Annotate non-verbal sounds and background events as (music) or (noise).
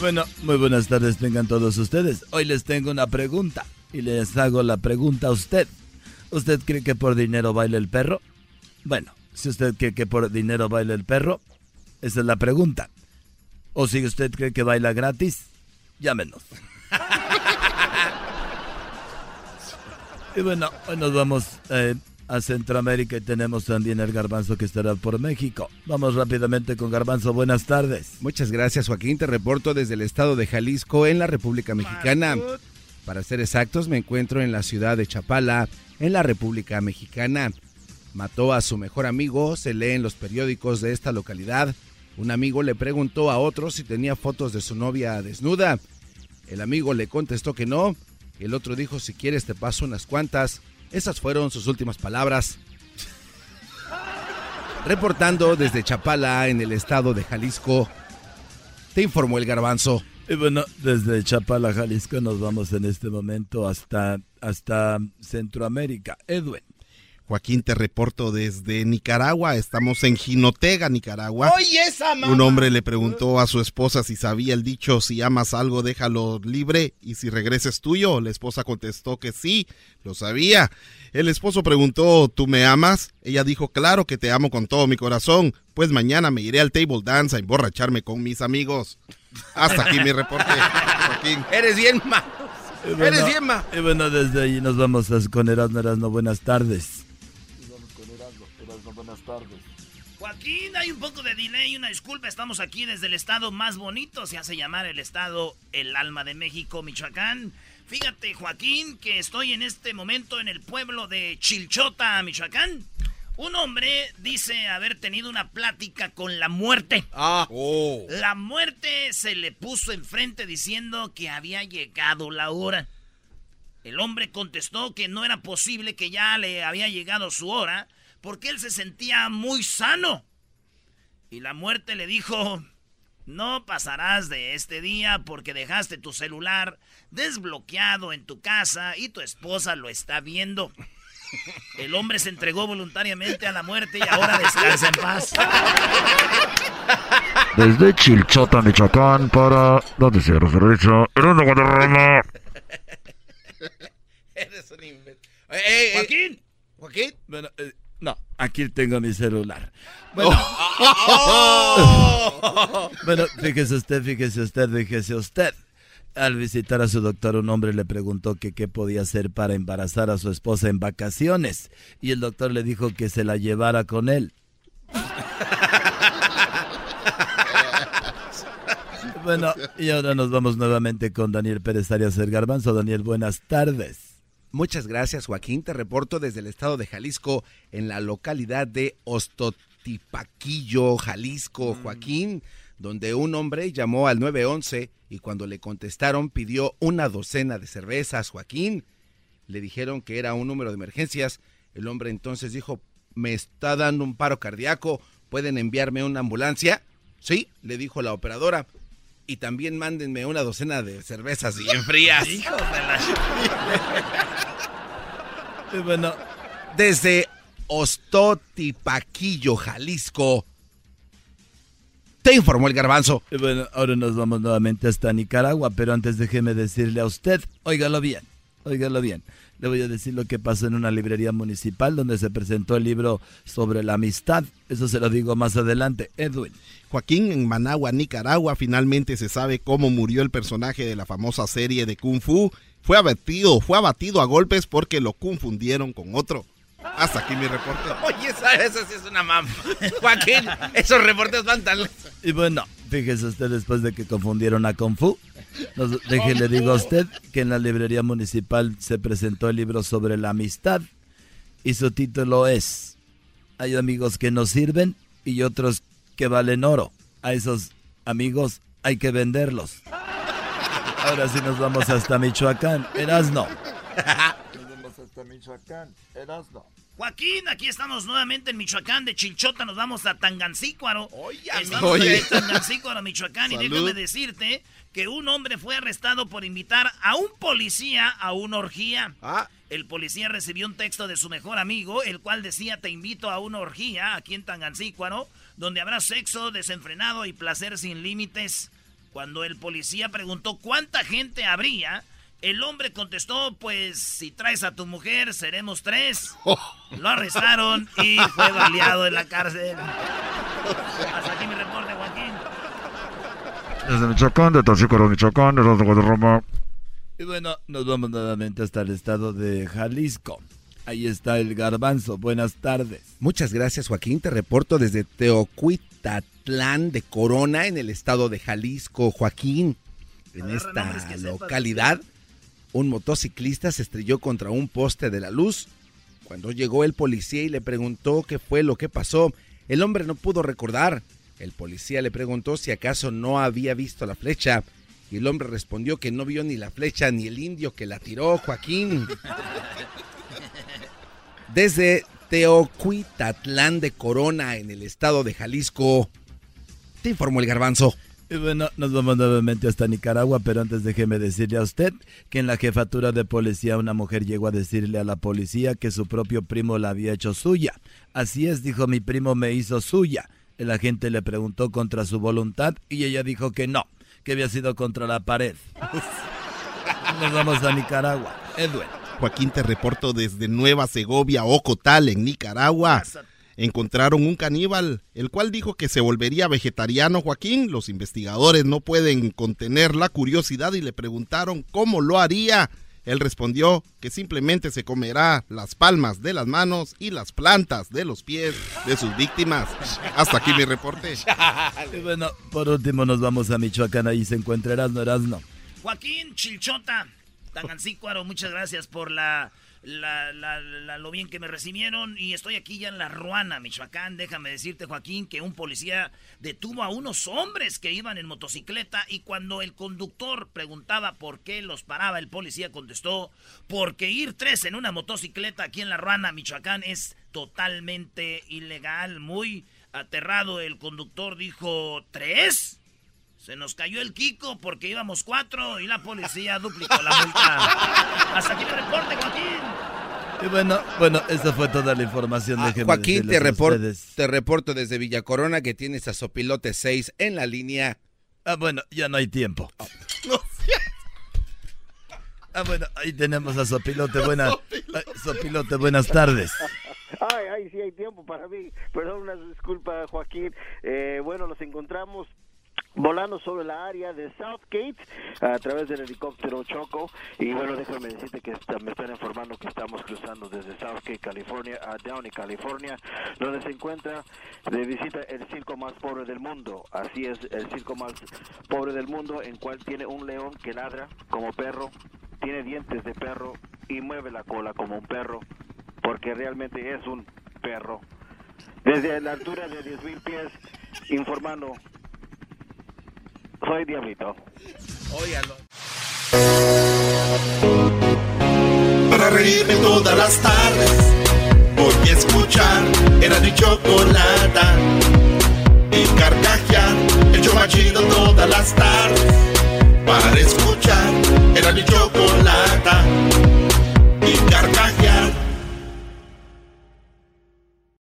Bueno, muy buenas tardes tengan todos ustedes. Hoy les tengo una pregunta y les hago la pregunta a usted. ¿Usted cree que por dinero baila el perro? Bueno, si usted cree que por dinero baila el perro, esa es la pregunta. O si usted cree que baila gratis, llámenos. (laughs) y bueno, hoy nos vamos eh, a Centroamérica y tenemos también el Garbanzo que estará por México. Vamos rápidamente con Garbanzo, buenas tardes. Muchas gracias Joaquín, te reporto desde el estado de Jalisco en la República Mexicana. Para ser exactos, me encuentro en la ciudad de Chapala, en la República Mexicana. Mató a su mejor amigo, se lee en los periódicos de esta localidad. Un amigo le preguntó a otro si tenía fotos de su novia desnuda. El amigo le contestó que no. El otro dijo, si quieres te paso unas cuantas. Esas fueron sus últimas palabras. Reportando desde Chapala, en el estado de Jalisco, te informó el garbanzo. Y bueno, desde Chapala, Jalisco, nos vamos en este momento hasta, hasta Centroamérica. Edwin. Joaquín, te reporto desde Nicaragua. Estamos en Jinotega, Nicaragua. Oye, esa mamá. Un hombre le preguntó a su esposa si sabía el dicho, si amas algo, déjalo libre y si regreses tuyo. La esposa contestó que sí, lo sabía. El esposo preguntó, ¿tú me amas? Ella dijo, claro que te amo con todo mi corazón. Pues mañana me iré al table dance a emborracharme con mis amigos. Hasta aquí mi reporte, Joaquín. Eres bien ma. Eres bien ma. Y bueno, desde ahí nos vamos con Erasmo Erasmo. Buenas tardes. Buenas tardes. Joaquín, hay un poco de delay, una disculpa, estamos aquí desde el estado más bonito, se hace llamar el estado El Alma de México, Michoacán. Fíjate, Joaquín, que estoy en este momento en el pueblo de Chilchota, Michoacán. Un hombre dice haber tenido una plática con la muerte. Ah, oh. La muerte se le puso enfrente diciendo que había llegado la hora. El hombre contestó que no era posible que ya le había llegado su hora porque él se sentía muy sano. Y la muerte le dijo, no pasarás de este día porque dejaste tu celular desbloqueado en tu casa y tu esposa lo está viendo. El hombre se entregó voluntariamente a la muerte y ahora descansa en paz. Desde Chilchota, Michoacán, para Noticieros de Richa, Erasmo Guadarrama. (laughs) Eres un invento. Eh, eh, eh, Joaquín. Joaquín. Bueno, eh, no, aquí tengo mi celular. Bueno, Oh. (laughs) bueno, fíjese usted, fíjese usted, fíjese usted. Al visitar a su doctor, un hombre le preguntó que qué podía hacer para embarazar a su esposa en vacaciones. Y el doctor le dijo que se la llevara con él. Bueno, y ahora nos vamos nuevamente con Daniel Pérez Arias el Garbanzo. Daniel, buenas tardes. Muchas gracias, Joaquín. Te reporto desde el estado de Jalisco, en la localidad de Ostotipaquillo, Jalisco, Joaquín, donde un hombre llamó al 911 y cuando le contestaron pidió una docena de cervezas, Joaquín. Le dijeron que era un número de emergencias. El hombre entonces dijo, me está dando un paro cardíaco, ¿pueden enviarme una ambulancia? Sí, le dijo la operadora. Y también mándenme una docena de cervezas bien frías. (laughs) Hijo de la... (laughs) Y bueno, desde Ostotipaquillo, Jalisco. Te informó el garbanzo. y bueno, ahora nos vamos nuevamente hasta Nicaragua, pero antes déjeme decirle a usted, óigalo bien, óigalo bien. Le voy a decir lo que pasó en una librería municipal donde se presentó el libro sobre la amistad. Eso se lo digo más adelante. Edwin. Joaquín, en Managua, Nicaragua, finalmente se sabe cómo murió el personaje de la famosa serie de Kung Fu. Fue abatido, fue abatido a golpes porque lo confundieron con otro. Hasta aquí mi reporte. (laughs) Oye, esa, esa sí es una mamá. (laughs) Joaquín, esos reportes van tan... Y bueno, fíjese usted después de que confundieron a Kung Fu. Nos, déjele digo a usted que en la librería municipal se presentó el libro sobre la amistad y su título es Hay amigos que nos sirven y otros que valen oro. A esos amigos hay que venderlos. Ahora sí nos vamos hasta Michoacán. Erasno. (laughs) Nos vamos hasta Michoacán. Erasno. Joaquín, aquí estamos nuevamente en Michoacán, de Chilchota nos vamos a Tangancícuaro. estamos Oye. en Tangancícuaro, Michoacán, y Salud. déjame decirte que un hombre fue arrestado por invitar a un policía a una orgía. Ah, El policía recibió un texto de su mejor amigo, el cual decía, te invito a una orgía aquí en Tangancícuaro, donde habrá sexo desenfrenado y placer sin límites. Cuando el policía preguntó cuánta gente habría, el hombre contestó, pues si traes a tu mujer, seremos tres. Lo arrestaron y fue (laughs) baleado en la cárcel. Hasta aquí mi reporte, Joaquín. Desde Michoacán, de Tachícaro, Michoacán, de Roma. Y bueno, nos vamos nuevamente hasta el estado de Jalisco. Ahí está el garbanzo. Buenas tardes. Muchas gracias, Joaquín. Te reporto desde Teocuitatlán de Corona, en el estado de Jalisco. Joaquín, en esta localidad un motociclista se estrelló contra un poste de la luz. Cuando llegó el policía y le preguntó qué fue lo que pasó, el hombre no pudo recordar. El policía le preguntó si acaso no había visto la flecha y el hombre respondió que no vio ni la flecha ni el indio que la tiró, Joaquín. (laughs) Desde Teocuitatlán de Corona, en el estado de Jalisco, te informó el garbanzo. Y bueno, nos vamos nuevamente hasta Nicaragua, pero antes déjeme decirle a usted que en la jefatura de policía una mujer llegó a decirle a la policía que su propio primo la había hecho suya. Así es, dijo mi primo me hizo suya. El agente le preguntó contra su voluntad y ella dijo que no, que había sido contra la pared. (laughs) Nos vamos a Nicaragua. Edwin. Joaquín, te reporto desde Nueva Segovia, Ocotal, en Nicaragua encontraron un caníbal, el cual dijo que se volvería vegetariano, Joaquín. Los investigadores no pueden contener la curiosidad y le preguntaron cómo lo haría. Él respondió que simplemente se comerá las palmas de las manos y las plantas de los pies de sus víctimas. Hasta aquí mi reporte. Y (laughs) bueno, por último nos vamos a Michoacán, ahí se encuentra Erasno Erasno. Joaquín Chilchota, Tangancícuaro, muchas gracias por la la, la, la, lo bien que me recibieron y estoy aquí ya en La Ruana, Michoacán. Déjame decirte, Joaquín, que un policía detuvo a unos hombres que iban en motocicleta y cuando el conductor preguntaba por qué los paraba, el policía contestó, porque ir tres en una motocicleta aquí en La Ruana, Michoacán, es totalmente ilegal. Muy aterrado el conductor dijo, ¿tres? Se nos cayó el Kiko porque íbamos cuatro y la policía duplicó la multa. (laughs) Hasta aquí el reporte, Joaquín. Y bueno, bueno, esa fue toda la información. Ah, Joaquín, te, te reporto desde Villa Corona que tienes a Sopilote 6 en la línea. Ah, bueno, ya no hay tiempo. (laughs) Ah, bueno, ahí tenemos a Sopilote. (laughs) Buenas, Sopilote, buenas tardes. Ay, ay, sí hay tiempo para mí. Perdón, una disculpa, Joaquín. Eh, bueno, nos encontramos volando sobre la área de Southgate a través del helicóptero Choco. Y bueno déjame decirte que me están informando que estamos cruzando desde Southgate California a Downey California donde se encuentra de visita el circo más pobre del mundo. Así es el circo más pobre del mundo en cual tiene un león que ladra como perro tiene dientes de perro y mueve la cola como un perro porque realmente es un perro. Desde la altura de 10.000 pies informando soy Diablito. Óyalo. Para reírme todas las tardes, voy a escuchar era mi chocolata. Y carcajear, el chomachido todas las tardes. Para escuchar era mi chocolata